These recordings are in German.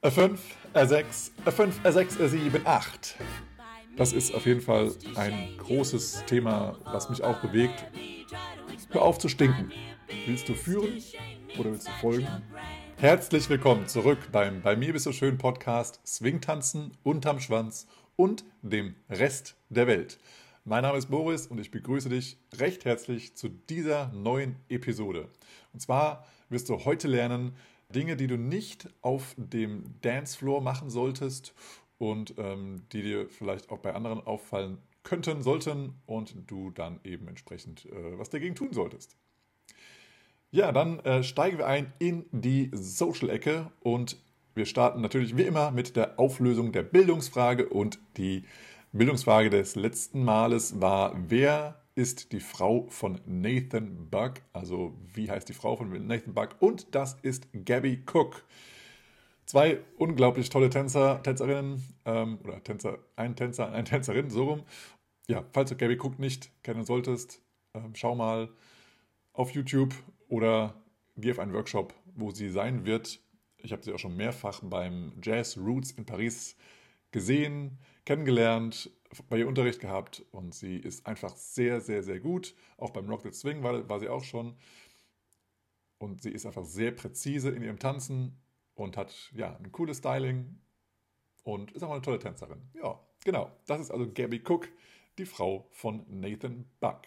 R5, R6, R5, R6, R7, 8. Das ist auf jeden Fall ein großes Thema, was mich auch bewegt. Hör auf zu stinken. Willst du führen oder willst du folgen? Herzlich willkommen zurück beim Bei mir bist du schön Podcast Swingtanzen unterm Schwanz und dem Rest der Welt. Mein Name ist Boris und ich begrüße dich recht herzlich zu dieser neuen Episode. Und zwar wirst du heute lernen, Dinge, die du nicht auf dem Dancefloor machen solltest und ähm, die dir vielleicht auch bei anderen auffallen könnten, sollten und du dann eben entsprechend äh, was dagegen tun solltest. Ja, dann äh, steigen wir ein in die Social-Ecke und wir starten natürlich wie immer mit der Auflösung der Bildungsfrage und die Bildungsfrage des letzten Males war, wer ist die Frau von Nathan Buck. Also wie heißt die Frau von Nathan Buck? Und das ist Gabby Cook. Zwei unglaublich tolle Tänzer, Tänzerinnen ähm, oder Tänzer, ein Tänzer, eine Tänzerin, so rum. Ja, falls du Gabby Cook nicht kennen solltest, ähm, schau mal auf YouTube oder geh auf einen Workshop, wo sie sein wird. Ich habe sie auch schon mehrfach beim Jazz Roots in Paris gesehen, kennengelernt, bei ihr Unterricht gehabt und sie ist einfach sehr, sehr, sehr gut. Auch beim Rock the Swing war, war sie auch schon. Und sie ist einfach sehr präzise in ihrem Tanzen und hat ja ein cooles Styling und ist auch eine tolle Tänzerin. Ja, genau. Das ist also Gabby Cook, die Frau von Nathan Buck.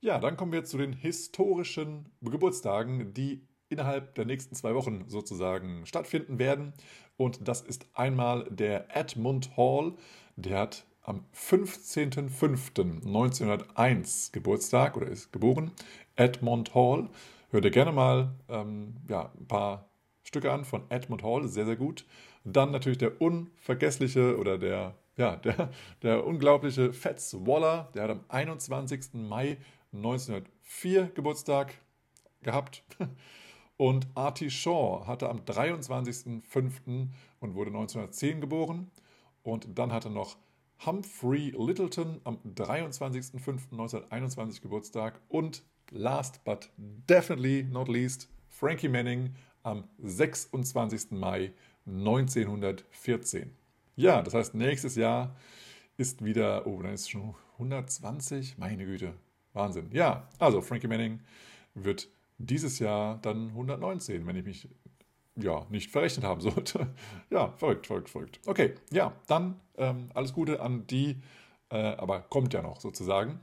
Ja, dann kommen wir zu den historischen Geburtstagen, die innerhalb der nächsten zwei Wochen sozusagen stattfinden werden. Und das ist einmal der Edmund Hall, der hat am 15.05.1901 Geburtstag oder ist geboren. Edmund Hall. Hört ihr gerne mal ähm, ja, ein paar Stücke an von Edmund Hall, sehr, sehr gut. Dann natürlich der unvergessliche oder der, ja, der, der unglaubliche Fats Waller, der hat am 21. Mai 1904 Geburtstag gehabt. Und Artie Shaw hatte am 23.05. und wurde 1910 geboren. Und dann hatte noch Humphrey Littleton am 23.05.1921 Geburtstag. Und last but definitely not least Frankie Manning am 26. Mai 1914. Ja, das heißt, nächstes Jahr ist wieder, oh, dann ist es schon 120, meine Güte, Wahnsinn. Ja, also Frankie Manning wird dieses Jahr dann 119, wenn ich mich ja, nicht verrechnet haben sollte. ja, verrückt, verrückt, verrückt. Okay, ja, dann ähm, alles Gute an die, äh, aber kommt ja noch sozusagen.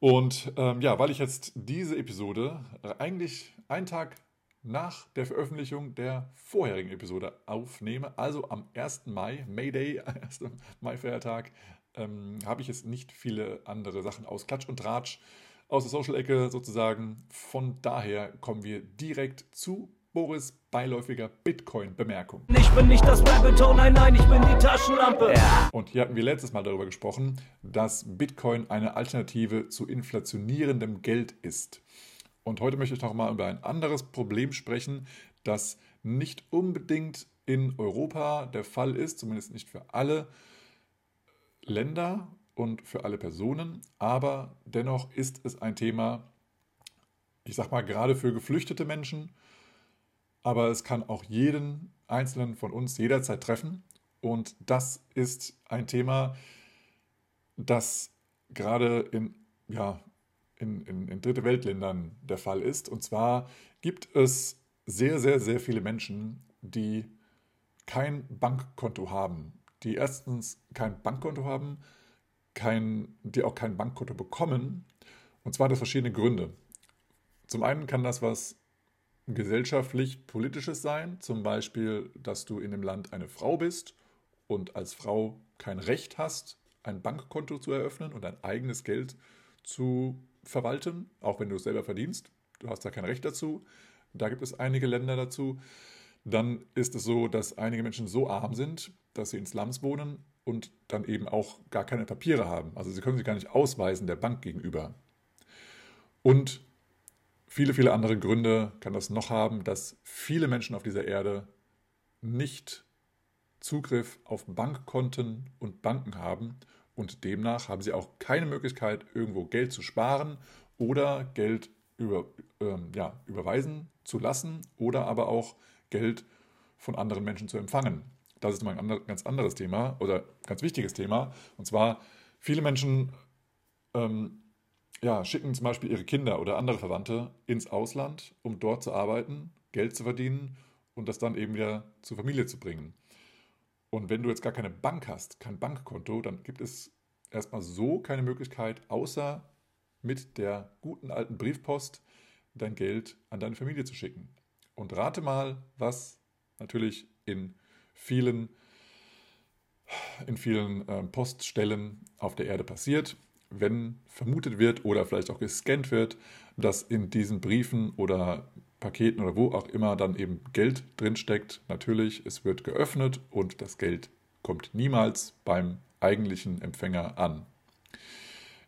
Und ähm, ja, weil ich jetzt diese Episode eigentlich einen Tag nach der Veröffentlichung der vorherigen Episode aufnehme, also am 1. Mai, May Day, 1. Mai-Feiertag, ähm, habe ich jetzt nicht viele andere Sachen aus Klatsch und Tratsch aus der Social-Ecke sozusagen. Von daher kommen wir direkt zu Boris beiläufiger Bitcoin-Bemerkung. Ich bin nicht das Rabbit nein, nein, ich bin die Taschenlampe. Ja. Und hier hatten wir letztes Mal darüber gesprochen, dass Bitcoin eine Alternative zu inflationierendem Geld ist. Und heute möchte ich noch mal über ein anderes Problem sprechen, das nicht unbedingt in Europa der Fall ist, zumindest nicht für alle Länder und für alle Personen, aber dennoch ist es ein Thema, ich sag mal, gerade für geflüchtete Menschen, aber es kann auch jeden einzelnen von uns jederzeit treffen. Und das ist ein Thema, das gerade in, ja, in, in, in dritte Weltländern der Fall ist. Und zwar gibt es sehr, sehr, sehr viele Menschen, die kein Bankkonto haben, die erstens kein Bankkonto haben, kein, die auch kein Bankkonto bekommen. Und zwar das verschiedene Gründe. Zum einen kann das was gesellschaftlich-politisches sein, zum Beispiel, dass du in dem Land eine Frau bist und als Frau kein Recht hast, ein Bankkonto zu eröffnen und dein eigenes Geld zu verwalten, auch wenn du es selber verdienst. Du hast da kein Recht dazu. Da gibt es einige Länder dazu. Dann ist es so, dass einige Menschen so arm sind, dass sie in Slums wohnen und dann eben auch gar keine Papiere haben. Also sie können sich gar nicht ausweisen der Bank gegenüber. Und viele, viele andere Gründe kann das noch haben, dass viele Menschen auf dieser Erde nicht Zugriff auf Bankkonten und Banken haben und demnach haben sie auch keine Möglichkeit, irgendwo Geld zu sparen oder Geld über, ähm, ja, überweisen zu lassen oder aber auch Geld von anderen Menschen zu empfangen. Das ist ein ganz anderes Thema oder ganz wichtiges Thema. Und zwar, viele Menschen ähm, ja, schicken zum Beispiel ihre Kinder oder andere Verwandte ins Ausland, um dort zu arbeiten, Geld zu verdienen und das dann eben wieder zur Familie zu bringen. Und wenn du jetzt gar keine Bank hast, kein Bankkonto, dann gibt es erstmal so keine Möglichkeit, außer mit der guten alten Briefpost dein Geld an deine Familie zu schicken. Und rate mal, was natürlich in vielen, in vielen äh, Poststellen auf der Erde passiert, wenn vermutet wird oder vielleicht auch gescannt wird, dass in diesen Briefen oder Paketen oder wo auch immer dann eben Geld drinsteckt. Natürlich, es wird geöffnet und das Geld kommt niemals beim eigentlichen Empfänger an.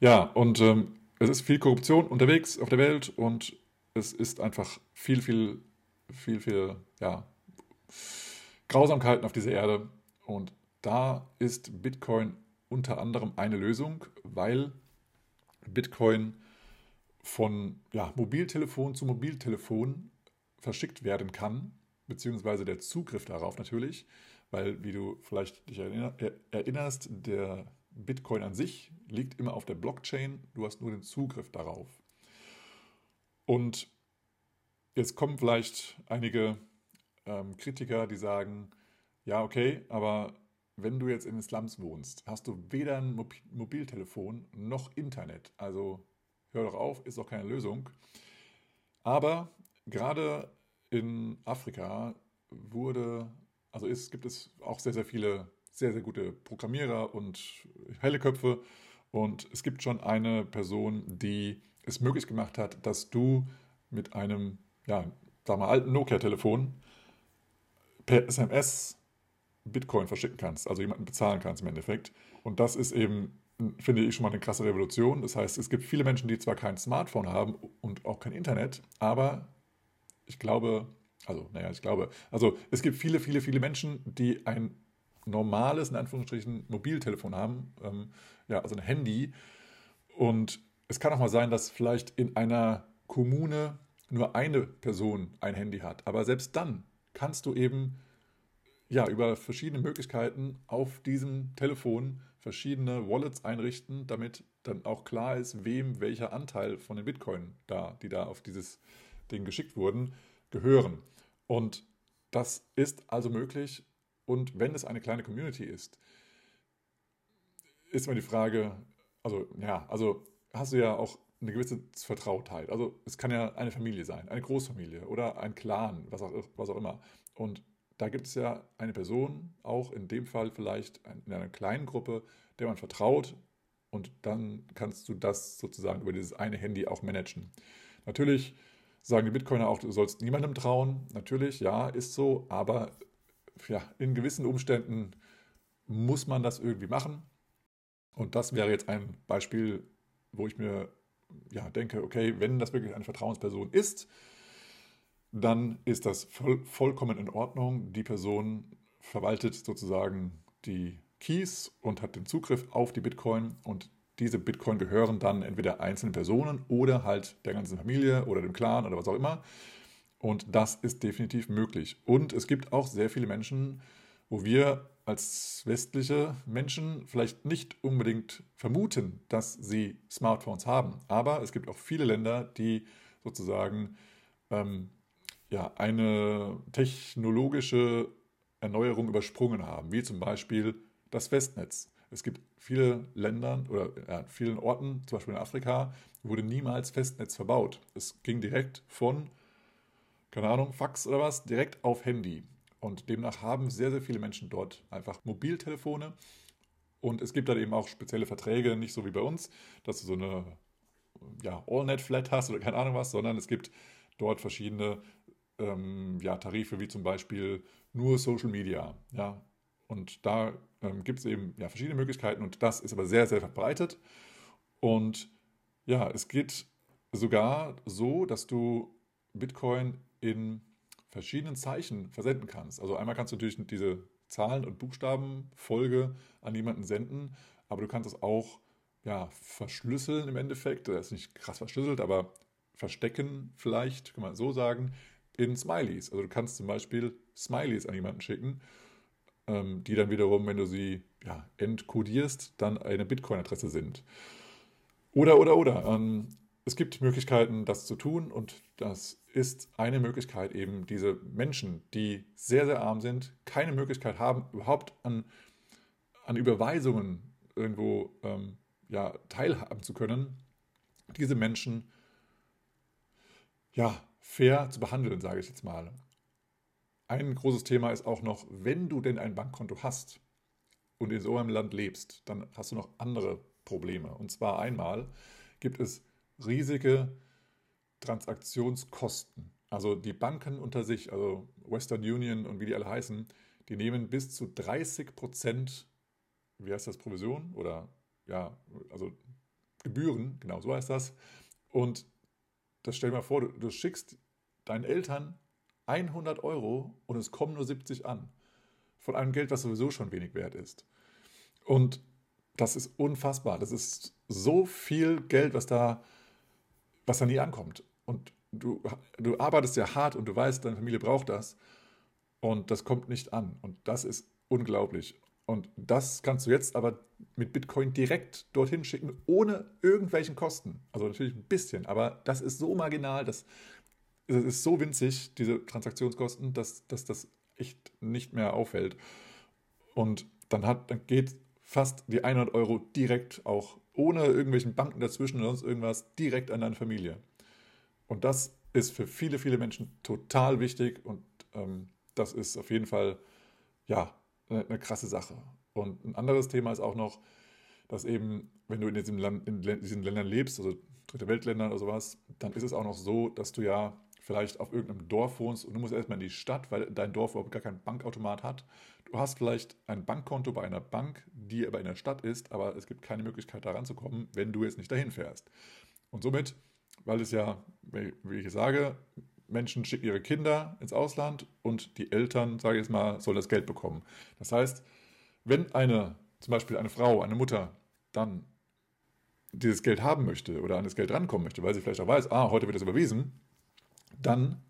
Ja, und ähm, es ist viel Korruption unterwegs auf der Welt und es ist einfach viel, viel, viel, viel, ja, Grausamkeiten auf dieser Erde. Und da ist Bitcoin unter anderem eine Lösung, weil Bitcoin von ja, Mobiltelefon zu Mobiltelefon verschickt werden kann, beziehungsweise der Zugriff darauf natürlich, weil, wie du vielleicht dich erinnerst, der Bitcoin an sich liegt immer auf der Blockchain, du hast nur den Zugriff darauf. Und jetzt kommen vielleicht einige ähm, Kritiker, die sagen, ja, okay, aber wenn du jetzt in den Slums wohnst, hast du weder ein Mobiltelefon noch Internet. Also hör doch auf, ist auch keine Lösung. Aber gerade in Afrika wurde, also ist, gibt es auch sehr, sehr viele sehr, sehr gute Programmierer und helle Köpfe. Und es gibt schon eine Person, die es möglich gemacht hat, dass du mit einem, ja, sag mal, alten Nokia-Telefon per SMS Bitcoin verschicken kannst, also jemanden bezahlen kannst im Endeffekt. Und das ist eben, finde ich, schon mal eine krasse Revolution. Das heißt, es gibt viele Menschen, die zwar kein Smartphone haben und auch kein Internet, aber ich glaube, also, naja, ich glaube, also es gibt viele, viele, viele Menschen, die ein normales, in Anführungsstrichen, Mobiltelefon haben, ähm, ja, also ein Handy. Und es kann auch mal sein, dass vielleicht in einer Kommune nur eine Person ein Handy hat. Aber selbst dann kannst du eben ja, über verschiedene Möglichkeiten auf diesem Telefon verschiedene Wallets einrichten, damit dann auch klar ist, wem welcher Anteil von den Bitcoin da, die da auf dieses Ding geschickt wurden, gehören. Und das ist also möglich. Und wenn es eine kleine Community ist, ist immer die Frage, also ja, also hast du ja auch eine gewisse Vertrautheit. Also es kann ja eine Familie sein, eine Großfamilie oder ein Clan, was auch, was auch immer. Und da gibt es ja eine Person, auch in dem Fall vielleicht in einer kleinen Gruppe, der man vertraut und dann kannst du das sozusagen über dieses eine Handy auch managen. Natürlich sagen die Bitcoiner auch, du sollst niemandem trauen. Natürlich, ja, ist so, aber ja, in gewissen Umständen muss man das irgendwie machen. Und das wäre jetzt ein Beispiel, wo ich mir ja, denke, okay, wenn das wirklich eine Vertrauensperson ist, dann ist das voll, vollkommen in Ordnung. Die Person verwaltet sozusagen die Keys und hat den Zugriff auf die Bitcoin und diese Bitcoin gehören dann entweder einzelnen Personen oder halt der ganzen Familie oder dem Clan oder was auch immer. Und das ist definitiv möglich. Und es gibt auch sehr viele Menschen, wo wir als westliche Menschen vielleicht nicht unbedingt vermuten, dass sie Smartphones haben. Aber es gibt auch viele Länder, die sozusagen ähm, ja, eine technologische Erneuerung übersprungen haben, wie zum Beispiel das Festnetz. Es gibt viele Länder oder ja, vielen Orten, zum Beispiel in Afrika, wurde niemals Festnetz verbaut. Es ging direkt von, keine Ahnung, Fax oder was, direkt auf Handy. Und demnach haben sehr, sehr viele Menschen dort einfach Mobiltelefone. Und es gibt dann eben auch spezielle Verträge, nicht so wie bei uns, dass du so eine ja, All-Net-Flat hast oder keine Ahnung was, sondern es gibt dort verschiedene ähm, ja, Tarife wie zum Beispiel nur Social Media. Ja? Und da ähm, gibt es eben ja, verschiedene Möglichkeiten und das ist aber sehr, sehr verbreitet. Und ja, es geht sogar so, dass du Bitcoin in verschiedenen Zeichen versenden kannst. Also einmal kannst du natürlich diese Zahlen- und Buchstabenfolge an jemanden senden, aber du kannst es auch ja, verschlüsseln im Endeffekt. Das ist nicht krass verschlüsselt, aber verstecken vielleicht, kann man so sagen, in Smileys. Also du kannst zum Beispiel Smileys an jemanden schicken, ähm, die dann wiederum, wenn du sie ja, entkodierst, dann eine Bitcoin-Adresse sind. Oder, oder, oder. Ähm, es gibt Möglichkeiten, das zu tun und das ist eine Möglichkeit eben, diese Menschen, die sehr, sehr arm sind, keine Möglichkeit haben, überhaupt an, an Überweisungen irgendwo ähm, ja, teilhaben zu können, diese Menschen ja, fair zu behandeln, sage ich jetzt mal. Ein großes Thema ist auch noch, wenn du denn ein Bankkonto hast und in so einem Land lebst, dann hast du noch andere Probleme. Und zwar einmal gibt es riesige Transaktionskosten. Also die Banken unter sich, also Western Union und wie die alle heißen, die nehmen bis zu 30 Prozent, wie heißt das, Provision oder ja, also Gebühren, genau so heißt das. Und das stell dir mal vor, du, du schickst deinen Eltern 100 Euro und es kommen nur 70 an. Von einem Geld, was sowieso schon wenig wert ist. Und das ist unfassbar. Das ist so viel Geld, was da, was da nie ankommt. Und du, du arbeitest ja hart und du weißt, deine Familie braucht das. Und das kommt nicht an. Und das ist unglaublich. Und das kannst du jetzt aber mit Bitcoin direkt dorthin schicken, ohne irgendwelchen Kosten. Also natürlich ein bisschen, aber das ist so marginal, das, das ist so winzig, diese Transaktionskosten, dass, dass das echt nicht mehr auffällt. Und dann, hat, dann geht fast die 100 Euro direkt auch ohne irgendwelchen Banken dazwischen oder sonst irgendwas direkt an deine Familie. Und das ist für viele, viele Menschen total wichtig und ähm, das ist auf jeden Fall ja eine, eine krasse Sache. Und ein anderes Thema ist auch noch, dass eben, wenn du in, diesem Land, in diesen Ländern lebst, also Dritte Weltländern oder sowas, dann ist es auch noch so, dass du ja vielleicht auf irgendeinem Dorf wohnst und du musst erstmal in die Stadt, weil dein Dorf überhaupt gar keinen Bankautomat hat. Du hast vielleicht ein Bankkonto bei einer Bank, die aber in der Stadt ist, aber es gibt keine Möglichkeit, da ranzukommen, wenn du jetzt nicht dahin fährst. Und somit, weil es ja, wie ich sage, Menschen schicken ihre Kinder ins Ausland und die Eltern, sage ich jetzt mal, sollen das Geld bekommen. Das heißt, wenn eine, zum Beispiel eine Frau, eine Mutter, dann dieses Geld haben möchte oder an das Geld rankommen möchte, weil sie vielleicht auch weiß, ah, heute wird es überwiesen, dann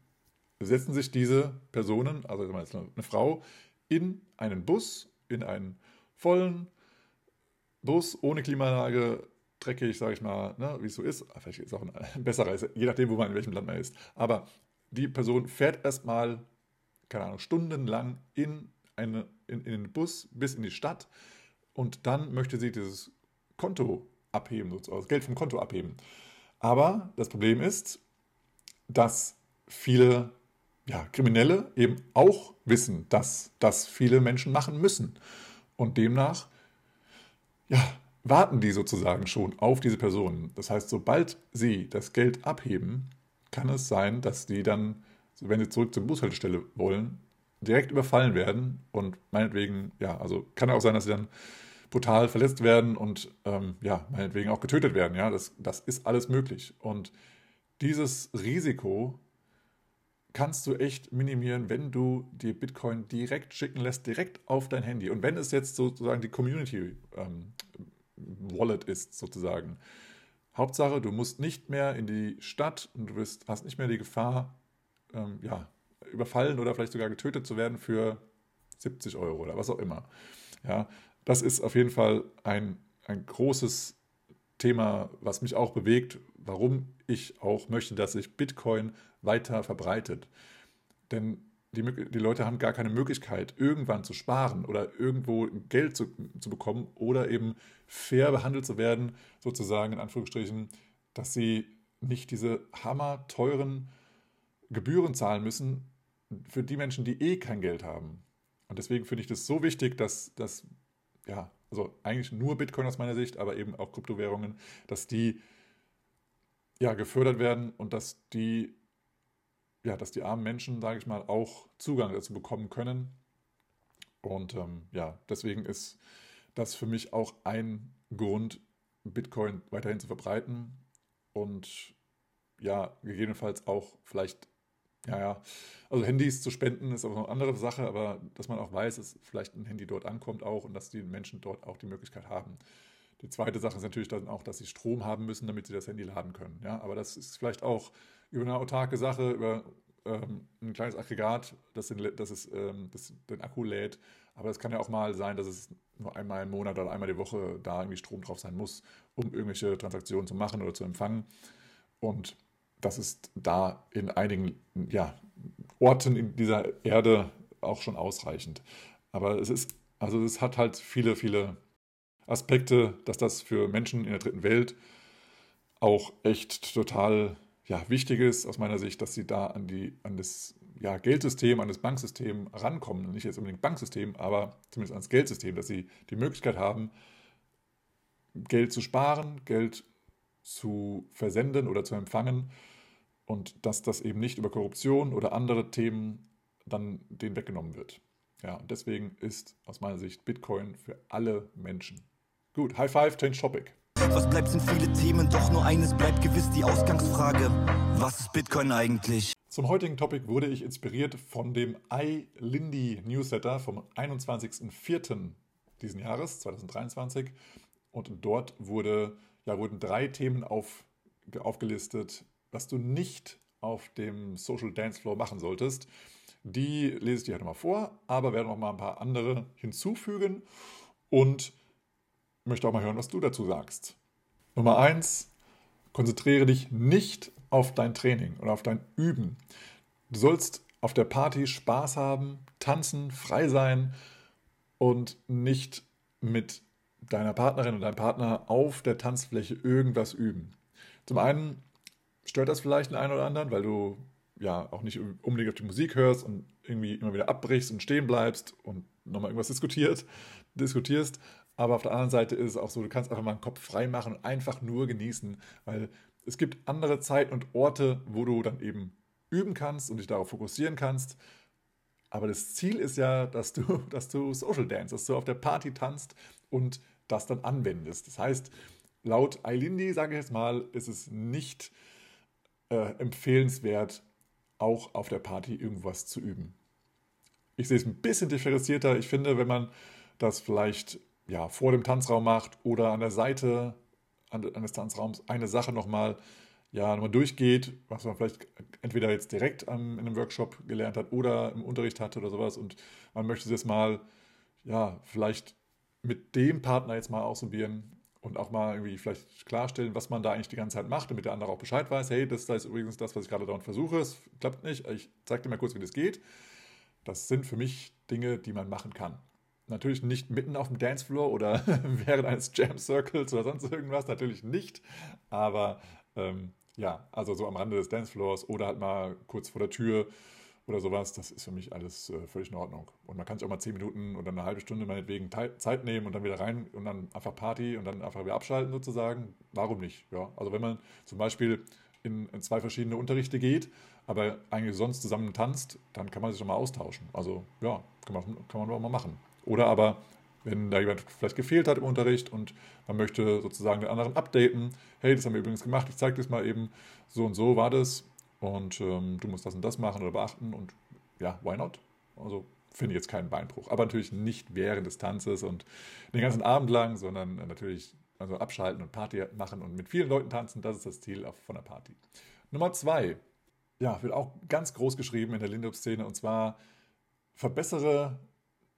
setzen sich diese Personen, also eine Frau, in einen Bus, in einen vollen Bus ohne Klimaanlage, dreckig, sage ich mal, ne, wie es so ist. Vielleicht ist es auch ein besserer, je nachdem, wo man in welchem Land man ist. Aber die Person fährt erstmal, keine Ahnung, stundenlang in, eine, in, in den Bus bis in die Stadt und dann möchte sie dieses Konto abheben, sozusagen, das Geld vom Konto abheben. Aber das Problem ist, dass viele ja, Kriminelle eben auch wissen, dass das viele Menschen machen müssen. Und demnach ja, warten die sozusagen schon auf diese Personen. Das heißt, sobald sie das Geld abheben, kann es sein, dass die dann, wenn sie zurück zur Bushaltestelle wollen, direkt überfallen werden und meinetwegen, ja, also kann auch sein, dass sie dann brutal verletzt werden und ähm, ja, meinetwegen auch getötet werden. Ja, das, das ist alles möglich. Und dieses Risiko kannst du echt minimieren, wenn du dir Bitcoin direkt schicken lässt, direkt auf dein Handy. Und wenn es jetzt sozusagen die Community ähm, Wallet ist, sozusagen. Hauptsache, du musst nicht mehr in die Stadt und du bist, hast nicht mehr die Gefahr, ähm, ja, überfallen oder vielleicht sogar getötet zu werden für 70 Euro oder was auch immer. Ja, das ist auf jeden Fall ein, ein großes Thema, was mich auch bewegt, warum ich auch möchte, dass sich Bitcoin weiter verbreitet. Denn die, die Leute haben gar keine Möglichkeit, irgendwann zu sparen oder irgendwo Geld zu, zu bekommen oder eben fair behandelt zu werden, sozusagen in Anführungsstrichen, dass sie nicht diese hammerteuren Gebühren zahlen müssen für die Menschen, die eh kein Geld haben. Und deswegen finde ich das so wichtig, dass, dass ja, also eigentlich nur Bitcoin aus meiner Sicht, aber eben auch Kryptowährungen, dass die ja gefördert werden und dass die ja, dass die armen Menschen, sage ich mal, auch Zugang dazu bekommen können. Und ähm, ja, deswegen ist das für mich auch ein Grund, Bitcoin weiterhin zu verbreiten und ja, gegebenenfalls auch vielleicht, ja, ja, also Handys zu spenden ist auch eine andere Sache, aber dass man auch weiß, dass vielleicht ein Handy dort ankommt auch und dass die Menschen dort auch die Möglichkeit haben. Die zweite Sache ist natürlich dann auch, dass sie Strom haben müssen, damit sie das Handy laden können. Ja, aber das ist vielleicht auch über eine autarke Sache, über ähm, ein kleines Aggregat, das, den, das, ist, ähm, das den Akku lädt. Aber es kann ja auch mal sein, dass es nur einmal im Monat oder einmal die Woche da irgendwie Strom drauf sein muss, um irgendwelche Transaktionen zu machen oder zu empfangen. Und das ist da in einigen ja, Orten in dieser Erde auch schon ausreichend. Aber es ist, also es hat halt viele, viele Aspekte, dass das für Menschen in der dritten Welt auch echt total ja, wichtig ist, aus meiner Sicht, dass sie da an, die, an das ja, Geldsystem, an das Banksystem rankommen. Nicht jetzt unbedingt Banksystem, aber zumindest ans Geldsystem, dass sie die Möglichkeit haben, Geld zu sparen, Geld zu versenden oder zu empfangen und dass das eben nicht über Korruption oder andere Themen dann denen weggenommen wird. Ja, und deswegen ist aus meiner Sicht Bitcoin für alle Menschen. Gut, High Five, change topic. Was bleibt sind viele Themen, doch nur eines bleibt gewiss die Ausgangsfrage. Was ist Bitcoin eigentlich? Zum heutigen Topic wurde ich inspiriert von dem iLindy Newsletter vom 21.04. diesen Jahres, 2023. Und dort wurde, ja, wurden drei Themen auf, aufgelistet, was du nicht auf dem Social Dance Floor machen solltest. Die lese ich dir heute mal vor, aber werde noch mal ein paar andere hinzufügen und möchte auch mal hören, was du dazu sagst. Nummer eins: Konzentriere dich nicht auf dein Training oder auf dein Üben. Du sollst auf der Party Spaß haben, tanzen, frei sein und nicht mit deiner Partnerin oder deinem Partner auf der Tanzfläche irgendwas üben. Zum einen stört das vielleicht den einen oder anderen, weil du ja auch nicht unbedingt auf die Musik hörst und irgendwie immer wieder abbrichst und stehen bleibst und nochmal irgendwas diskutiert, diskutierst. Aber auf der anderen Seite ist es auch so, du kannst einfach mal den Kopf frei machen und einfach nur genießen, weil es gibt andere Zeiten und Orte, wo du dann eben üben kannst und dich darauf fokussieren kannst. Aber das Ziel ist ja, dass du, dass du Social Dance, dass du auf der Party tanzt und das dann anwendest. Das heißt, laut Eilindi, sage ich jetzt mal, ist es nicht äh, empfehlenswert, auch auf der Party irgendwas zu üben. Ich sehe es ein bisschen differenzierter. Ich finde, wenn man das vielleicht ja, vor dem Tanzraum macht oder an der Seite eines Tanzraums eine Sache nochmal ja, nochmal durchgeht, was man vielleicht entweder jetzt direkt in einem Workshop gelernt hat oder im Unterricht hatte oder sowas und man möchte es mal, ja, vielleicht mit dem Partner jetzt mal ausprobieren und auch mal irgendwie vielleicht klarstellen, was man da eigentlich die ganze Zeit macht, damit der andere auch Bescheid weiß, hey, das, ist übrigens das, was ich gerade dauernd versuche, es klappt nicht, ich zeige dir mal kurz, wie das geht. Das sind für mich Dinge, die man machen kann. Natürlich nicht mitten auf dem Dancefloor oder während eines Jam Circles oder sonst irgendwas, natürlich nicht. Aber ähm, ja, also so am Rande des Dancefloors oder halt mal kurz vor der Tür oder sowas, das ist für mich alles äh, völlig in Ordnung. Und man kann sich auch mal zehn Minuten oder eine halbe Stunde meinetwegen Zeit nehmen und dann wieder rein und dann einfach Party und dann einfach wieder abschalten sozusagen. Warum nicht? Ja, also wenn man zum Beispiel in, in zwei verschiedene Unterrichte geht, aber eigentlich sonst zusammen tanzt, dann kann man sich doch mal austauschen. Also ja, kann man, kann man doch mal machen. Oder aber, wenn da jemand vielleicht gefehlt hat im Unterricht und man möchte sozusagen den anderen updaten, hey, das haben wir übrigens gemacht, ich zeige das mal eben, so und so war das und ähm, du musst das und das machen oder beachten und ja, why not? Also finde ich jetzt keinen Beinbruch. Aber natürlich nicht während des Tanzes und den ganzen Abend lang, sondern natürlich also abschalten und Party machen und mit vielen Leuten tanzen, das ist das Ziel von der Party. Nummer zwei, ja, wird auch ganz groß geschrieben in der Lindup-Szene und zwar verbessere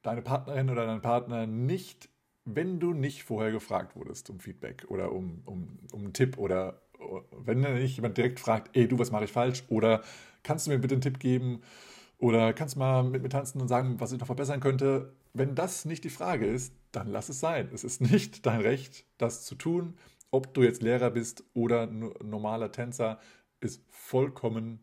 deine Partnerin oder deinen Partner nicht, wenn du nicht vorher gefragt wurdest um Feedback oder um, um, um einen Tipp oder wenn nicht jemand direkt fragt, ey, du, was mache ich falsch? Oder kannst du mir bitte einen Tipp geben? Oder kannst du mal mit mir tanzen und sagen, was ich noch verbessern könnte? Wenn das nicht die Frage ist, dann lass es sein. Es ist nicht dein Recht, das zu tun. Ob du jetzt Lehrer bist oder normaler Tänzer, ist vollkommen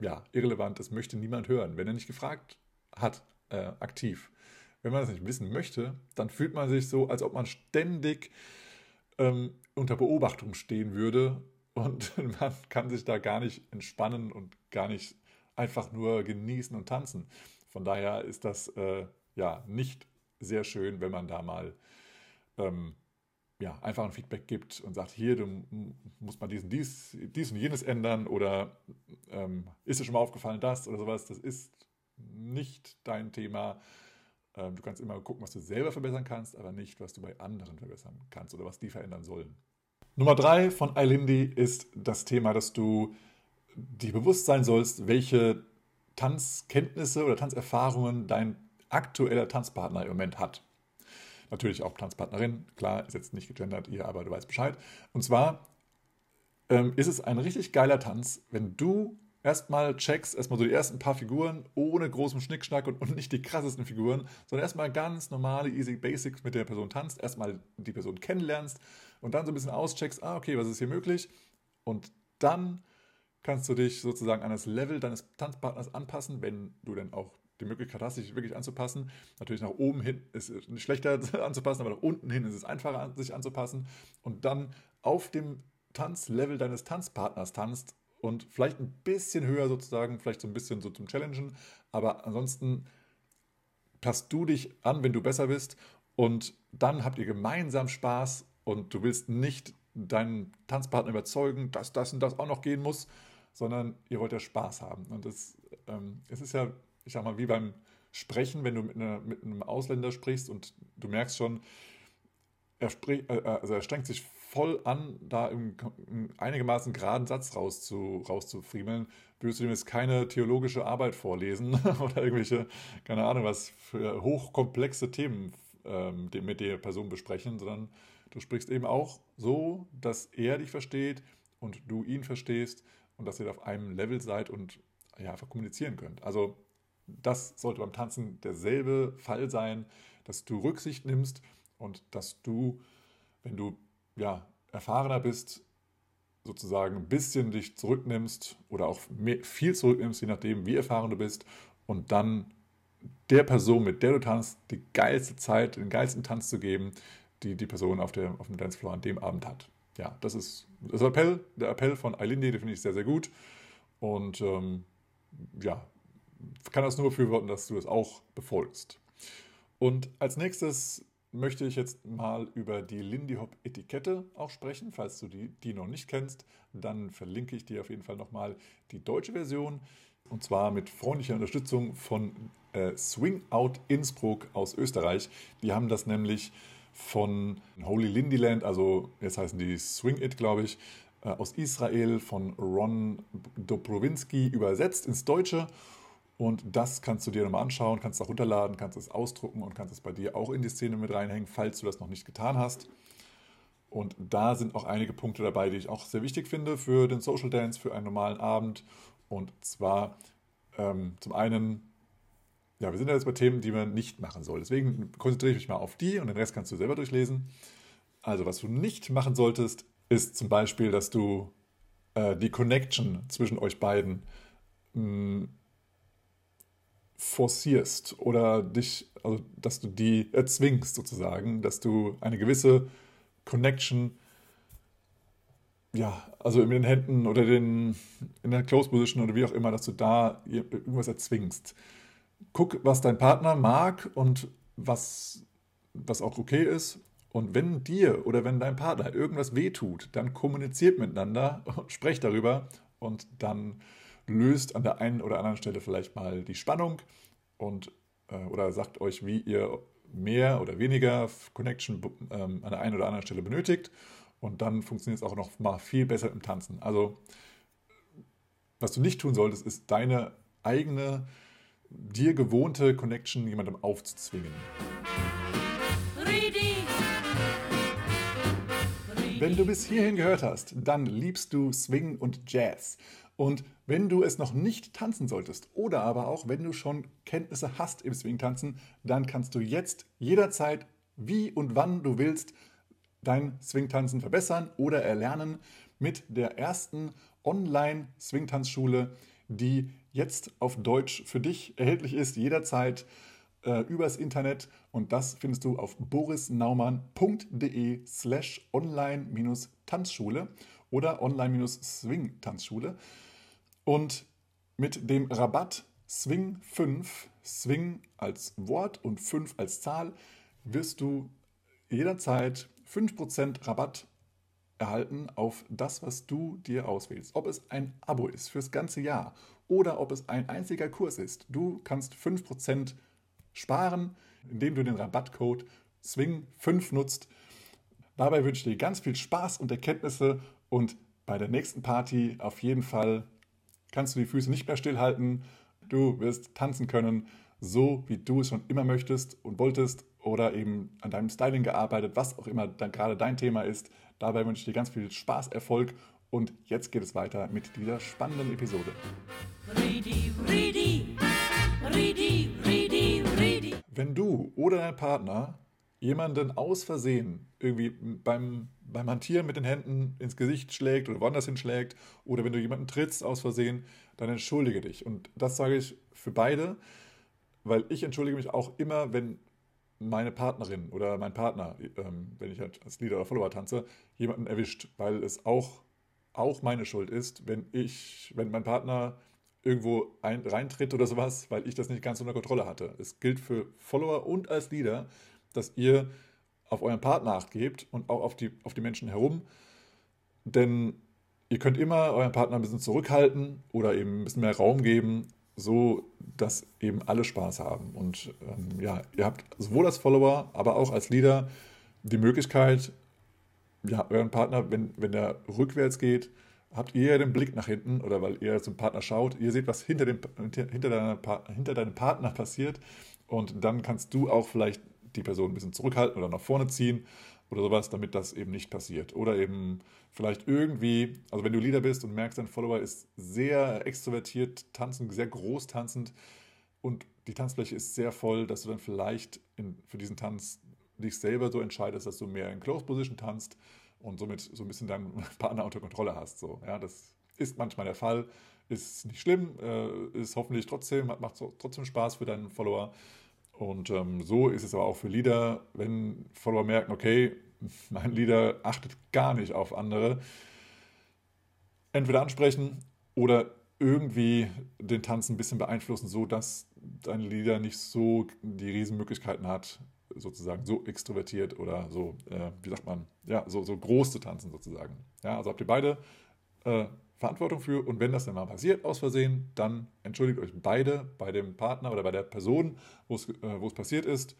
ja, irrelevant. Das möchte niemand hören, wenn er nicht gefragt hat, äh, aktiv. Wenn man das nicht wissen möchte, dann fühlt man sich so, als ob man ständig ähm, unter Beobachtung stehen würde und man kann sich da gar nicht entspannen und gar nicht einfach nur genießen und tanzen. Von daher ist das äh, ja nicht sehr schön, wenn man da mal ähm, ja, einfach ein Feedback gibt und sagt, hier, du musst mal diesen, dies, dies und jenes ändern oder ähm, ist dir schon mal aufgefallen das oder sowas. Das ist nicht dein Thema. Ähm, du kannst immer gucken, was du selber verbessern kannst, aber nicht, was du bei anderen verbessern kannst oder was die verändern sollen. Nummer drei von iLindy ist das Thema, dass du dir bewusst sein sollst, welche Tanzkenntnisse oder Tanzerfahrungen dein aktueller Tanzpartner im Moment hat. Natürlich auch Tanzpartnerin, klar, ist jetzt nicht gegendert ihr, aber du weißt Bescheid. Und zwar ähm, ist es ein richtig geiler Tanz, wenn du erstmal checkst, erstmal so die ersten paar Figuren ohne großen Schnickschnack und, und nicht die krassesten Figuren, sondern erstmal ganz normale, easy Basics mit der Person tanzt, erstmal die Person kennenlernst und dann so ein bisschen auscheckst, ah, okay, was ist hier möglich? Und dann kannst du dich sozusagen an das Level deines Tanzpartners anpassen, wenn du dann auch die Möglichkeit hast, sich wirklich anzupassen. Natürlich nach oben hin ist es nicht schlechter anzupassen, aber nach unten hin ist es einfacher, sich anzupassen. Und dann auf dem Tanzlevel deines Tanzpartners tanzt und vielleicht ein bisschen höher sozusagen, vielleicht so ein bisschen so zum Challengen, aber ansonsten passt du dich an, wenn du besser bist und dann habt ihr gemeinsam Spaß und du willst nicht deinen Tanzpartner überzeugen, dass das und das auch noch gehen muss, sondern ihr wollt ja Spaß haben. Und es, ähm, es ist ja, ich sag mal, wie beim Sprechen, wenn du mit, einer, mit einem Ausländer sprichst und du merkst schon, er, sprich, äh, also er strengt sich voll an, da im, im einigermaßen geraden Satz rauszu, rauszufriemeln, würdest du dem jetzt keine theologische Arbeit vorlesen oder irgendwelche, keine Ahnung, was für hochkomplexe Themen ähm, mit der Person besprechen, sondern du sprichst eben auch so, dass er dich versteht und du ihn verstehst und dass ihr auf einem Level seid und ja, einfach kommunizieren könnt. Also das sollte beim Tanzen derselbe Fall sein, dass du Rücksicht nimmst und dass du, wenn du ja, erfahrener bist, sozusagen ein bisschen dich zurücknimmst oder auch mehr, viel zurücknimmst, je nachdem, wie erfahren du bist, und dann der Person, mit der du tanzt, die geilste Zeit, den geilsten Tanz zu geben, die die Person auf, der, auf dem Dancefloor an dem Abend hat. Ja, das ist das Appell, der Appell von Ailindi, den finde ich sehr, sehr gut. Und ähm, ja, kann das nur befürworten, dass du das auch befolgst. Und als nächstes möchte ich jetzt mal über die Lindy Hop Etikette auch sprechen. Falls du die, die noch nicht kennst, dann verlinke ich dir auf jeden Fall nochmal die deutsche Version. Und zwar mit freundlicher Unterstützung von äh, Swing Out Innsbruck aus Österreich. Die haben das nämlich von Holy Lindyland, also jetzt heißen die Swing It, glaube ich, äh, aus Israel von Ron Dobrowinski übersetzt ins Deutsche. Und das kannst du dir nochmal anschauen, kannst es auch runterladen, kannst es ausdrucken und kannst es bei dir auch in die Szene mit reinhängen, falls du das noch nicht getan hast. Und da sind auch einige Punkte dabei, die ich auch sehr wichtig finde für den Social Dance, für einen normalen Abend. Und zwar ähm, zum einen, ja, wir sind ja jetzt bei Themen, die man nicht machen soll. Deswegen konzentriere ich mich mal auf die und den Rest kannst du selber durchlesen. Also, was du nicht machen solltest, ist zum Beispiel, dass du äh, die Connection zwischen euch beiden mh, mm, forcierst oder dich, also dass du die erzwingst sozusagen, dass du eine gewisse Connection, ja, also in den Händen oder den, in der Close Position oder wie auch immer, dass du da irgendwas erzwingst. Guck, was dein Partner mag und was, was auch okay ist. Und wenn dir oder wenn dein Partner irgendwas wehtut, dann kommuniziert miteinander und sprecht darüber und dann löst an der einen oder anderen Stelle vielleicht mal die Spannung und äh, oder sagt euch, wie ihr mehr oder weniger Connection ähm, an der einen oder anderen Stelle benötigt. Und dann funktioniert es auch noch mal viel besser im Tanzen. Also, was du nicht tun solltest, ist deine eigene, dir gewohnte Connection jemandem aufzuzwingen. Wenn du bis hierhin gehört hast, dann liebst du Swing und Jazz. Und wenn du es noch nicht tanzen solltest oder aber auch wenn du schon Kenntnisse hast im Swing-Tanzen, dann kannst du jetzt jederzeit, wie und wann du willst, dein Swing-Tanzen verbessern oder erlernen mit der ersten Online-Swing-Tanzschule, die jetzt auf Deutsch für dich erhältlich ist, jederzeit äh, übers Internet. Und das findest du auf borisnaumann.de slash online-tanzschule oder online-swing-tanzschule. Und mit dem Rabatt Swing 5, Swing als Wort und 5 als Zahl, wirst du jederzeit 5% Rabatt erhalten auf das, was du dir auswählst. Ob es ein Abo ist fürs ganze Jahr oder ob es ein einziger Kurs ist. Du kannst 5% sparen, indem du den Rabattcode SWING5 nutzt. Dabei wünsche ich dir ganz viel Spaß und Erkenntnisse und bei der nächsten Party auf jeden Fall kannst du die Füße nicht mehr stillhalten. Du wirst tanzen können, so wie du es schon immer möchtest und wolltest oder eben an deinem Styling gearbeitet, was auch immer dann gerade dein Thema ist. Dabei wünsche ich dir ganz viel Spaß, Erfolg und jetzt geht es weiter mit dieser spannenden Episode. Ridi, Ridi, Ridi. Wenn du oder dein Partner jemanden aus Versehen irgendwie beim, beim Hantieren mit den Händen ins Gesicht schlägt oder woanders hinschlägt oder wenn du jemanden trittst aus Versehen, dann entschuldige dich. Und das sage ich für beide, weil ich entschuldige mich auch immer, wenn meine Partnerin oder mein Partner, ähm, wenn ich halt als Leader oder Follower tanze, jemanden erwischt, weil es auch, auch meine Schuld ist, wenn ich, wenn mein Partner irgendwo ein, reintritt oder sowas, weil ich das nicht ganz unter Kontrolle hatte. Es gilt für Follower und als Leader, dass ihr auf euren Partner acht gebt und auch auf die, auf die Menschen herum. Denn ihr könnt immer euren Partner ein bisschen zurückhalten oder eben ein bisschen mehr Raum geben, so dass eben alle Spaß haben. Und ähm, ja, ihr habt sowohl als Follower, aber auch als Leader die Möglichkeit, ja, euren Partner, wenn, wenn der rückwärts geht, habt ihr den Blick nach hinten oder weil ihr zum Partner schaut, ihr seht, was hinter, dem, hinter, deiner, hinter deinem Partner passiert und dann kannst du auch vielleicht die Person ein bisschen zurückhalten oder nach vorne ziehen oder sowas, damit das eben nicht passiert. Oder eben vielleicht irgendwie, also wenn du Leader bist und merkst, dein Follower ist sehr extrovertiert, tanzend, sehr groß tanzend und die Tanzfläche ist sehr voll, dass du dann vielleicht in, für diesen Tanz dich selber so entscheidest, dass du mehr in Close Position tanzt und somit so ein bisschen deinen Partner unter Kontrolle hast. So, ja, das ist manchmal der Fall, ist nicht schlimm, äh, ist hoffentlich trotzdem, macht trotzdem Spaß für deinen Follower. Und ähm, so ist es aber auch für Leader, wenn Follower merken, okay, mein Leader achtet gar nicht auf andere, entweder ansprechen oder irgendwie den Tanz ein bisschen beeinflussen, so dass dein Leader nicht so die Riesenmöglichkeiten hat, sozusagen so extrovertiert oder so, äh, wie sagt man, ja, so, so groß zu tanzen sozusagen. Ja, also habt ihr beide äh, Verantwortung für und wenn das dann mal passiert aus Versehen, dann entschuldigt euch beide bei dem Partner oder bei der Person, wo es, äh, passiert ist,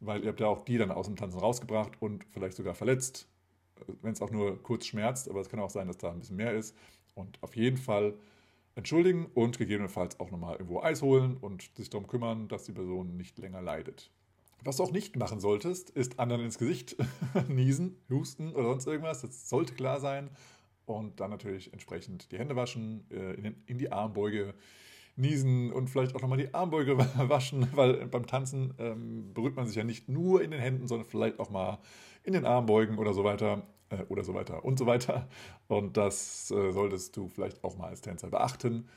weil ihr habt ja auch die dann aus dem Tanzen rausgebracht und vielleicht sogar verletzt, wenn es auch nur kurz schmerzt, aber es kann auch sein, dass da ein bisschen mehr ist und auf jeden Fall entschuldigen und gegebenenfalls auch nochmal irgendwo Eis holen und sich darum kümmern, dass die Person nicht länger leidet. Was du auch nicht machen solltest, ist anderen ins Gesicht niesen, husten oder sonst irgendwas. Das sollte klar sein. Und dann natürlich entsprechend die Hände waschen, äh, in, die Armbeuge niesen und vielleicht auch nochmal die Armbeuge waschen, weil beim Tanzen ähm, berührt man sich ja nicht nur in den Händen, sondern vielleicht auch mal in den Armbeugen oder so weiter äh, oder so weiter und so weiter. Und das äh, solltest du vielleicht auch mal als Tänzer beachten,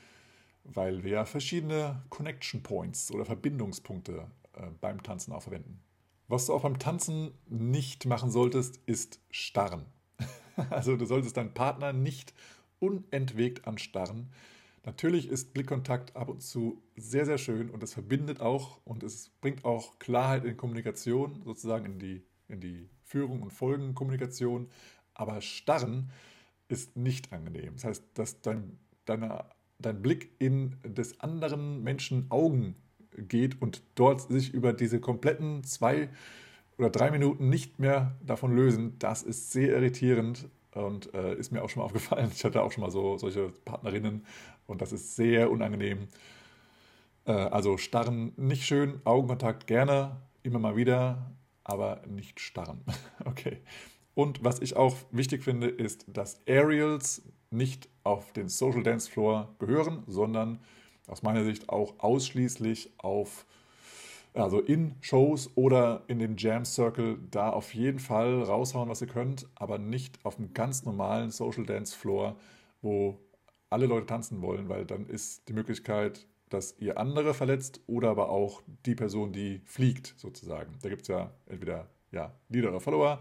weil wir ja verschiedene Connection Points oder Verbindungspunkte äh, beim Tanzen auch verwenden. Was du auch beim Tanzen nicht machen solltest, ist starren. Also du solltest deinen Partner nicht unentwegt anstarren. Natürlich ist Blickkontakt ab und zu sehr, sehr schön und es verbindet auch und es bringt auch Klarheit in Kommunikation, sozusagen in die, in die Führung und Folgenkommunikation. Aber starren ist nicht angenehm. Das heißt, dass dein, deine, dein Blick in des anderen Menschen Augen geht und dort sich über diese kompletten zwei oder drei Minuten nicht mehr davon lösen, das ist sehr irritierend und äh, ist mir auch schon mal aufgefallen. Ich hatte auch schon mal so solche Partnerinnen und das ist sehr unangenehm. Äh, also starren nicht schön, Augenkontakt gerne, immer mal wieder, aber nicht starren. okay. Und was ich auch wichtig finde, ist, dass Aerials nicht auf den Social Dance Floor gehören, sondern aus meiner Sicht auch ausschließlich auf also in Shows oder in den Jam Circle da auf jeden Fall raushauen, was ihr könnt, aber nicht auf einem ganz normalen Social Dance Floor, wo alle Leute tanzen wollen, weil dann ist die Möglichkeit, dass ihr andere verletzt oder aber auch die Person, die fliegt, sozusagen. Da gibt es ja entweder ja, Leader oder Follower.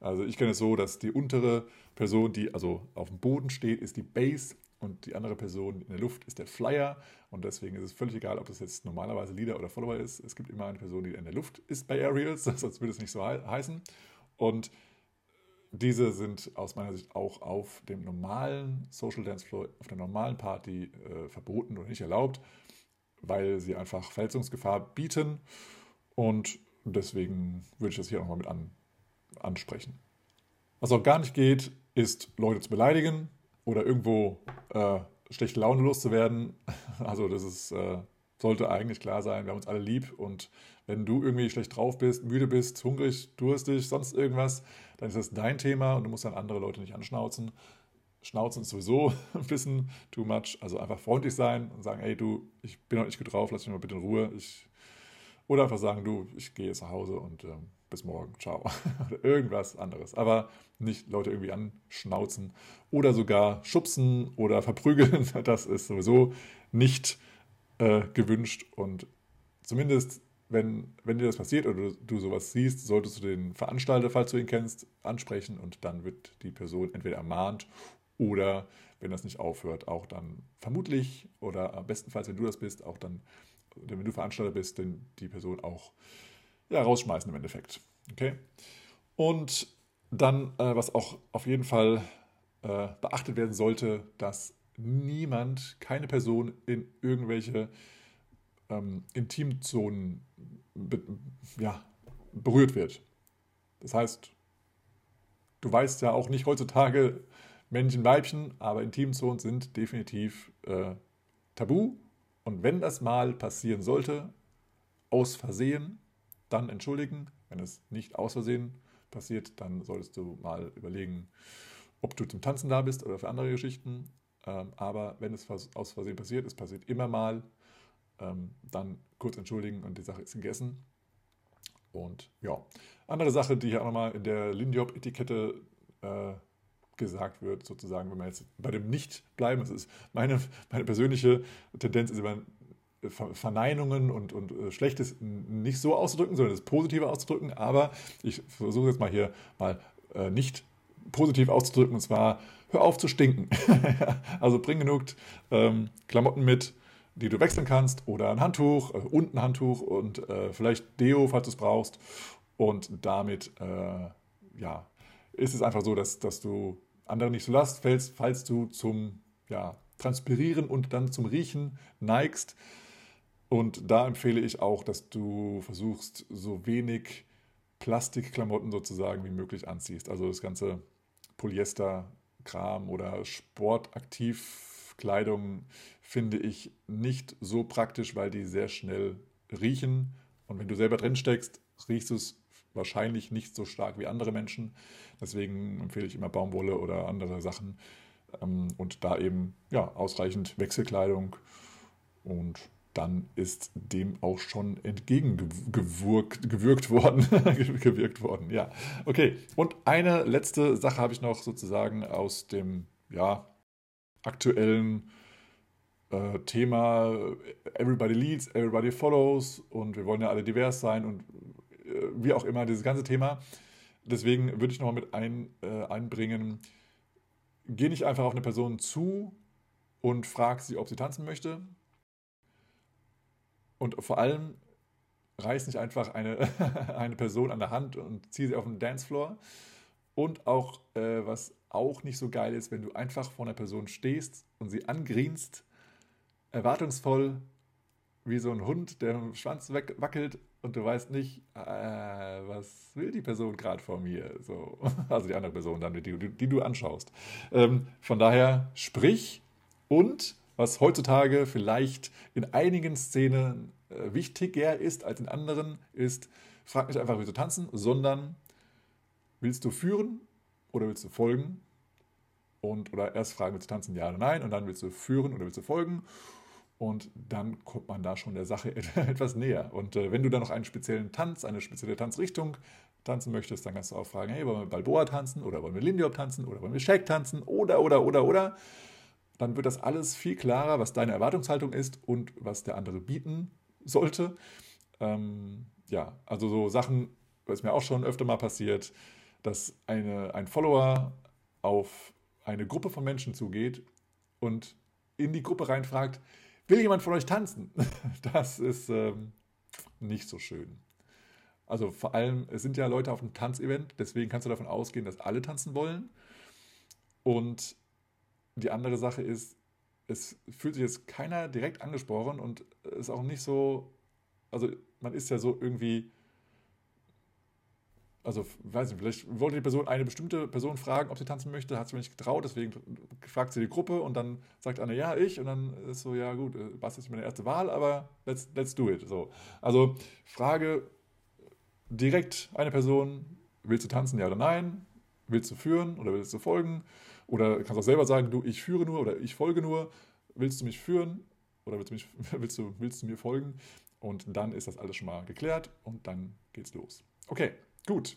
Also ich kenne es so, dass die untere Person, die also auf dem Boden steht, ist die Base und die andere Person in der Luft ist der Flyer. Und deswegen ist es völlig egal, ob das jetzt normalerweise Leader oder Follower ist. Es gibt immer eine Person, die in der Luft ist bei Aerials, sonst würde es nicht so heißen. Und diese sind aus meiner Sicht auch auf dem normalen Social Dance Floor, auf der normalen Party äh, verboten oder nicht erlaubt, weil sie einfach Verletzungsgefahr bieten. Und deswegen würde ich das hier auch mal mit an, ansprechen. Was auch gar nicht geht, ist Leute zu beleidigen oder irgendwo äh, schlechte Laune loszuwerden. Also das ist, äh, sollte eigentlich klar sein. Wir haben uns alle lieb und wenn du irgendwie schlecht drauf bist, müde bist, hungrig, durstig, sonst irgendwas, dann ist das dein Thema und du musst dann andere Leute nicht anschnauzen. Schnauzen ist sowieso ein bisschen too much. Also einfach freundlich sein und sagen, hey du, ich bin noch nicht gut drauf, lass mich mal bitte in Ruhe. Ich, oder einfach sagen, du, ich gehe jetzt nach Hause und ähm, bis morgen, ciao. oder irgendwas anderes. Aber nicht Leute irgendwie anschnauzen oder sogar schubsen oder verprügeln. Das ist sowieso nicht äh, gewünscht. Und zumindest, wenn, wenn dir das passiert oder du, du sowas siehst, solltest du den Veranstalter, falls du ihn kennst, ansprechen und dann wird die Person entweder ermahnt oder wenn das nicht aufhört, auch dann vermutlich oder am bestenfalls, wenn du das bist, auch dann, wenn du Veranstalter bist, dann die Person auch ja, rausschmeißen im Endeffekt. Okay? Und dann, äh, was auch auf jeden Fall äh, beachtet werden sollte, dass niemand, keine Person in irgendwelche ähm, Intimzonen be ja, berührt wird. Das heißt, du weißt ja auch nicht heutzutage Männchen, Weibchen, aber Intimzonen sind definitiv äh, tabu. Und wenn das mal passieren sollte, aus Versehen, dann entschuldigen. Wenn es nicht aus Versehen passiert, dann solltest du mal überlegen, ob du zum Tanzen da bist oder für andere Geschichten. Ähm, aber wenn es aus Versehen passiert, es passiert immer mal, ähm, dann kurz entschuldigen und die Sache ist gegessen. Und ja, andere Sache, die hier auch nochmal in der Lindiop-Etikette äh, gesagt wird, sozusagen, wenn wir jetzt bei dem Nicht bleiben, das ist meine, meine persönliche Tendenz ist immer Verneinungen und, und äh, Schlechtes nicht so auszudrücken, sondern das Positive auszudrücken. Aber ich versuche jetzt mal hier mal äh, nicht positiv auszudrücken, und zwar hör auf zu stinken. also bring genug ähm, Klamotten mit, die du wechseln kannst, oder ein Handtuch äh, und ein Handtuch und äh, vielleicht Deo, falls du es brauchst. Und damit äh, ja, ist es einfach so, dass, dass du andere nicht so last fällst, falls du zum ja, Transpirieren und dann zum Riechen neigst. Und da empfehle ich auch, dass du versuchst, so wenig Plastikklamotten sozusagen wie möglich anziehst. Also das ganze Polyester-Kram oder Sportaktivkleidung finde ich nicht so praktisch, weil die sehr schnell riechen. Und wenn du selber drin steckst, riechst du es wahrscheinlich nicht so stark wie andere Menschen. Deswegen empfehle ich immer Baumwolle oder andere Sachen. Ähm, und da eben ja, ausreichend Wechselkleidung und dann ist dem auch schon entgegengewirkt gewirkt worden. gewirkt worden, ja. Okay, und eine letzte Sache habe ich noch sozusagen aus dem ja, aktuellen äh, Thema Everybody Leads, Everybody Follows und wir wollen ja alle divers sein und wie auch immer, dieses ganze Thema. Deswegen würde ich nochmal mit ein, äh, einbringen, geh nicht einfach auf eine Person zu und frag sie, ob sie tanzen möchte und vor allem reiß nicht einfach eine, eine Person an der Hand und zieh sie auf den Dancefloor. Und auch, äh, was auch nicht so geil ist, wenn du einfach vor einer Person stehst und sie angrinst, erwartungsvoll wie so ein Hund, der Schwanz wackelt und du weißt nicht, äh, was will die Person gerade vor mir? So, also die andere Person dann, die, die, die du anschaust. Ähm, von daher sprich und was heutzutage vielleicht in einigen Szenen äh, wichtiger ist als in anderen, ist, frag nicht einfach, willst du tanzen, sondern willst du führen oder willst du folgen? Und, oder erst fragen, willst du tanzen, ja oder nein, und dann willst du führen oder willst du folgen? Und dann kommt man da schon der Sache etwas näher. Und äh, wenn du dann noch einen speziellen Tanz, eine spezielle Tanzrichtung tanzen möchtest, dann kannst du auch fragen, hey, wollen wir Balboa tanzen oder wollen wir Lindy tanzen oder wollen wir Shake tanzen oder, oder, oder, oder dann wird das alles viel klarer, was deine Erwartungshaltung ist und was der andere bieten sollte. Ähm, ja, also so Sachen, was mir auch schon öfter mal passiert, dass eine, ein Follower auf eine Gruppe von Menschen zugeht und in die Gruppe reinfragt, will jemand von euch tanzen? Das ist ähm, nicht so schön. Also vor allem, es sind ja Leute auf einem Tanzevent, deswegen kannst du davon ausgehen, dass alle tanzen wollen. Und die andere Sache ist, es fühlt sich jetzt keiner direkt angesprochen und ist auch nicht so, also man ist ja so irgendwie also weiß nicht, vielleicht wollte die Person eine bestimmte Person fragen, ob sie tanzen möchte, hat sie mir nicht getraut, deswegen fragt sie die Gruppe und dann sagt eine, ja, ich, und dann ist so, ja gut, äh, Bass ist meine erste Wahl, aber let's, let's do it. So. Also Frage direkt eine Person, willst du tanzen, ja oder nein? Willst du führen oder willst du folgen? Oder kannst auch selber sagen, du, ich führe nur oder ich folge nur. Willst du mich führen oder willst du, mich, willst du, willst du mir folgen? Und dann ist das alles schon mal geklärt und dann geht's los. Okay, gut.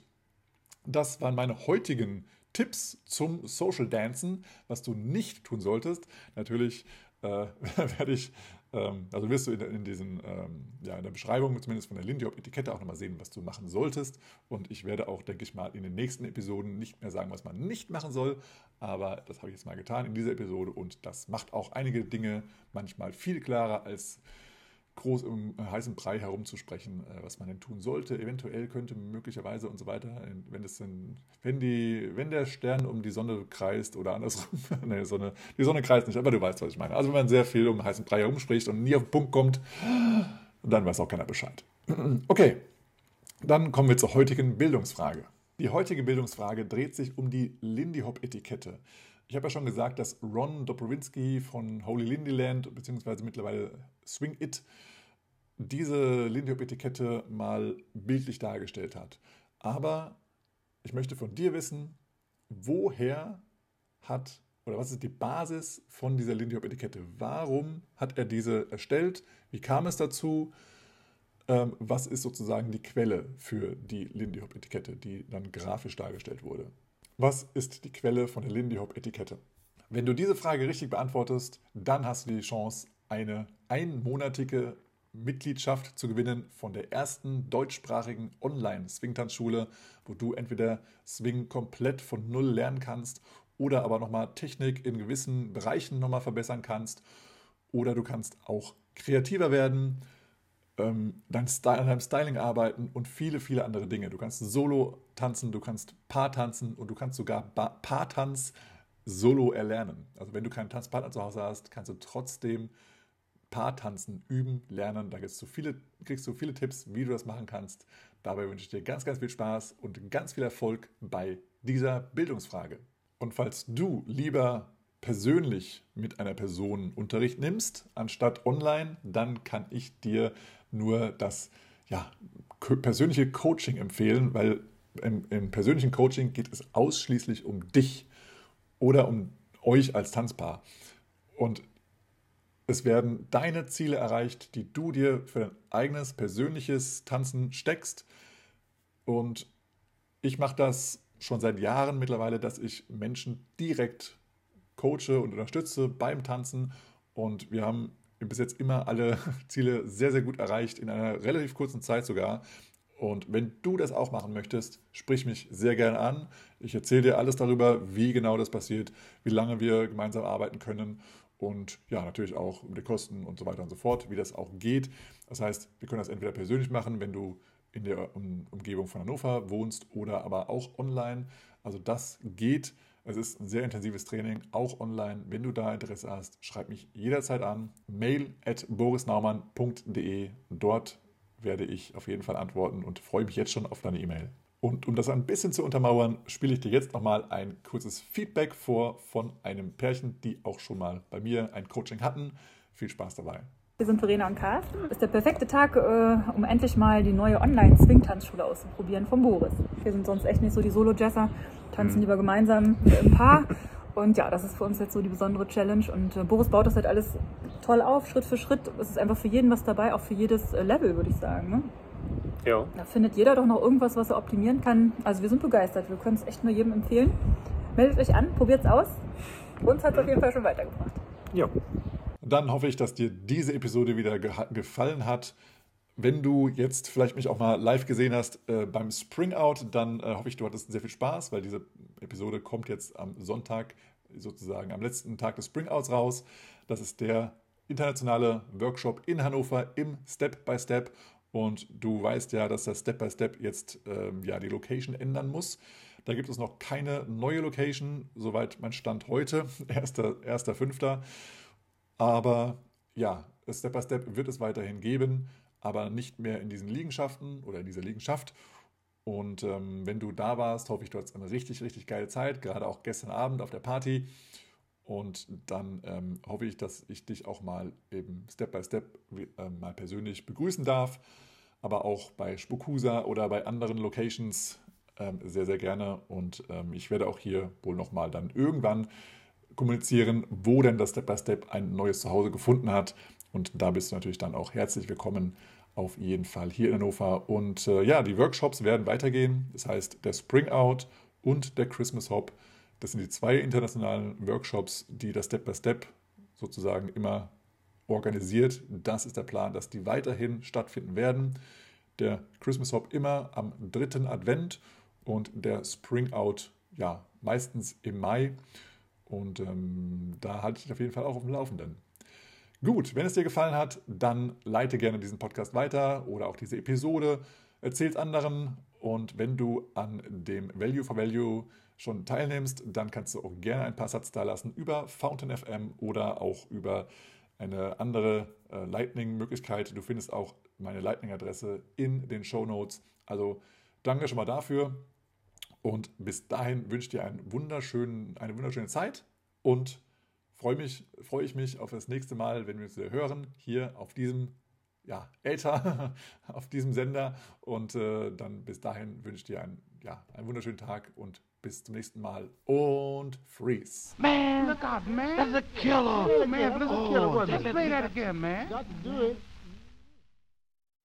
Das waren meine heutigen Tipps zum Social Dancen, was du nicht tun solltest. Natürlich äh, werde ich ähm, also wirst du in, in, diesen, ähm, ja, in der Beschreibung zumindest von der Lindyhop-Etikette auch nochmal sehen, was du machen solltest. Und ich werde auch, denke ich mal, in den nächsten Episoden nicht mehr sagen, was man nicht machen soll. Aber das habe ich jetzt mal getan in dieser Episode und das macht auch einige Dinge manchmal viel klarer als groß im heißen Brei herumzusprechen, äh, was man denn tun sollte, eventuell könnte, möglicherweise und so weiter. Wenn, das denn, wenn, die, wenn der Stern um die Sonne kreist oder andersrum, nee, Sonne, die Sonne kreist nicht, aber du weißt, was ich meine. Also wenn man sehr viel um heißen Brei herumspricht und nie auf den Punkt kommt, dann weiß auch keiner Bescheid. Okay, dann kommen wir zur heutigen Bildungsfrage. Die heutige Bildungsfrage dreht sich um die Lindy Hop Etikette. Ich habe ja schon gesagt, dass Ron Dobrowinski von Holy Lindyland, beziehungsweise mittlerweile Swing It, diese Lindy Hop Etikette mal bildlich dargestellt hat. Aber ich möchte von dir wissen, woher hat oder was ist die Basis von dieser Lindy Hop Etikette? Warum hat er diese erstellt? Wie kam es dazu? Ähm, was ist sozusagen die Quelle für die Lindy Hop Etikette, die dann grafisch dargestellt wurde? Was ist die Quelle von der Lindy Hop Etikette? Wenn du diese Frage richtig beantwortest, dann hast du die Chance, eine einmonatige Mitgliedschaft zu gewinnen von der ersten deutschsprachigen Online-Swing-Tanzschule, wo du entweder Swing komplett von Null lernen kannst oder aber nochmal Technik in gewissen Bereichen nochmal verbessern kannst. Oder du kannst auch kreativer werden, ähm, dein Style, an deinem Styling arbeiten und viele, viele andere Dinge. Du kannst Solo tanzen, du kannst Paar tanzen und du kannst sogar Paartanz solo erlernen. Also wenn du keinen Tanzpartner zu Hause hast, kannst du trotzdem Paartanzen üben, lernen. Da du, viele, kriegst du viele Tipps, wie du das machen kannst. Dabei wünsche ich dir ganz, ganz viel Spaß und ganz viel Erfolg bei dieser Bildungsfrage. Und falls du lieber persönlich mit einer Person Unterricht nimmst, anstatt online, dann kann ich dir nur das ja, persönliche Coaching empfehlen, weil im, im, persönlichen Coaching geht es ausschließlich um dich oder um euch als Tanzpaar. Und es werden deine Ziele erreicht, die du dir für dein eigenes persönliches Tanzen steckst. Und ich mache das schon seit Jahren mittlerweile, dass ich Menschen direkt coache und unterstütze beim Tanzen. Und wir haben bis jetzt immer alle Ziele sehr, sehr gut erreicht, in einer relativ kurzen Zeit sogar. Und wenn du das auch machen möchtest, sprich mich sehr gerne an. Ich erzähle dir alles darüber, wie genau das passiert, wie lange wir gemeinsam arbeiten können und ja, natürlich auch um die Kosten und so weiter und so fort, wie das auch geht. Das heißt, wir können das entweder persönlich machen, wenn du in der Umgebung von Hannover wohnst oder aber auch online. Also das geht. Es ist ein sehr intensives Training, auch online. Wenn du da Interesse hast, schreib mich jederzeit an. Mail at borisnaumann.de. Dort werde ich auf jeden Fall antworten und freue mich jetzt schon auf deine E-Mail. Und um das ein bisschen zu untermauern, spiele ich dir jetzt nochmal ein kurzes Feedback vor von einem Pärchen, die auch schon mal bei mir ein Coaching hatten. Viel Spaß dabei. Wir sind Verena und Carsten. Ist der perfekte Tag, äh, um endlich mal die neue Online-Swing-Tanzschule auszuprobieren von Boris. Wir sind sonst echt nicht so die Solo-Jesser, tanzen mhm. lieber gemeinsam im Paar. Und ja, das ist für uns jetzt so die besondere Challenge. Und äh, Boris baut das halt alles toll auf, Schritt für Schritt. Es ist einfach für jeden was dabei, auch für jedes äh, Level, würde ich sagen. Ne? Ja. Da findet jeder doch noch irgendwas, was er optimieren kann. Also wir sind begeistert. Wir können es echt nur jedem empfehlen. Meldet euch an, probiert es aus. Uns hat es auf jeden Fall schon weitergebracht. Ja. Dann hoffe ich, dass dir diese Episode wieder ge gefallen hat. Wenn du jetzt vielleicht mich auch mal live gesehen hast äh, beim Spring Out, dann äh, hoffe ich, du hattest sehr viel Spaß, weil diese Episode kommt jetzt am Sonntag, sozusagen am letzten Tag des Spring Outs raus. Das ist der internationale Workshop in Hannover im Step by Step. Und du weißt ja, dass das Step by Step jetzt ähm, ja, die Location ändern muss. Da gibt es noch keine neue Location, soweit mein Stand heute, 1.5. Aber ja, Step by Step wird es weiterhin geben, aber nicht mehr in diesen Liegenschaften oder in dieser Liegenschaft. Und ähm, wenn du da warst, hoffe ich, du hattest eine richtig, richtig geile Zeit, gerade auch gestern Abend auf der Party. Und dann ähm, hoffe ich, dass ich dich auch mal eben Step by Step äh, mal persönlich begrüßen darf. Aber auch bei Spukusa oder bei anderen Locations ähm, sehr, sehr gerne. Und ähm, ich werde auch hier wohl nochmal dann irgendwann kommunizieren, wo denn das Step by Step ein neues Zuhause gefunden hat. Und da bist du natürlich dann auch herzlich willkommen auf jeden Fall hier in Hannover. Und äh, ja, die Workshops werden weitergehen. Das heißt, der Spring Out und der Christmas Hop das sind die zwei internationalen Workshops, die das Step by Step sozusagen immer organisiert. Das ist der Plan, dass die weiterhin stattfinden werden. Der Christmas Hop immer am dritten Advent und der Spring Out ja meistens im Mai. Und ähm, da halte ich dich auf jeden Fall auch auf dem Laufenden. Gut, wenn es dir gefallen hat, dann leite gerne diesen Podcast weiter oder auch diese Episode. Erzähl es anderen und wenn du an dem Value for Value schon teilnimmst, dann kannst du auch gerne ein paar Satz da lassen über Fountain FM oder auch über eine andere äh, Lightning-Möglichkeit. Du findest auch meine Lightning-Adresse in den Show Notes. Also danke schon mal dafür. Und bis dahin wünsche ich dir einen wunderschönen, eine wunderschöne Zeit und freue mich, freue ich mich auf das nächste Mal, wenn wir uns wieder hören, hier auf diesem ja, älter auf diesem Sender. Und äh, dann bis dahin wünsche ich dir einen, ja, einen wunderschönen Tag und bis zum nächsten Mal. Und freeze. Man, look out, man. That's a killer. Oh, man, that's a killer. Oh, let's play that again, man. Got to do it.